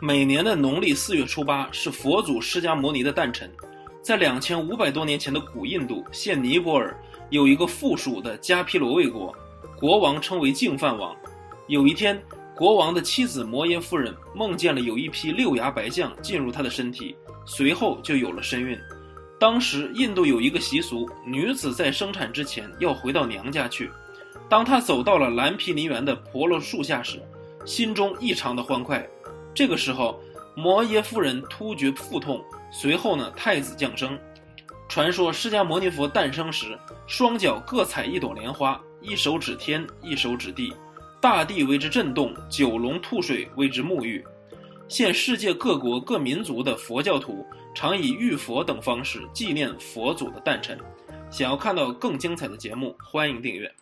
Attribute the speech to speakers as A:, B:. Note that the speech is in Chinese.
A: 每年的农历四月初八是佛祖释迦牟尼的诞辰。在两千五百多年前的古印度，现尼泊尔有一个附属的迦毗罗卫国，国王称为净饭王。有一天，国王的妻子摩耶夫人梦见了有一批六牙白象进入她的身体，随后就有了身孕。当时印度有一个习俗，女子在生产之前要回到娘家去。当她走到了蓝毗尼园的婆罗树下时，心中异常的欢快。这个时候，摩耶夫人突觉腹痛，随后呢，太子降生。传说释迦牟尼佛诞生时，双脚各踩一朵莲花，一手指天，一手指地，大地为之震动，九龙吐水为之沐浴。现世界各国各民族的佛教徒常以浴佛等方式纪念佛祖的诞辰。想要看到更精彩的节目，欢迎订阅。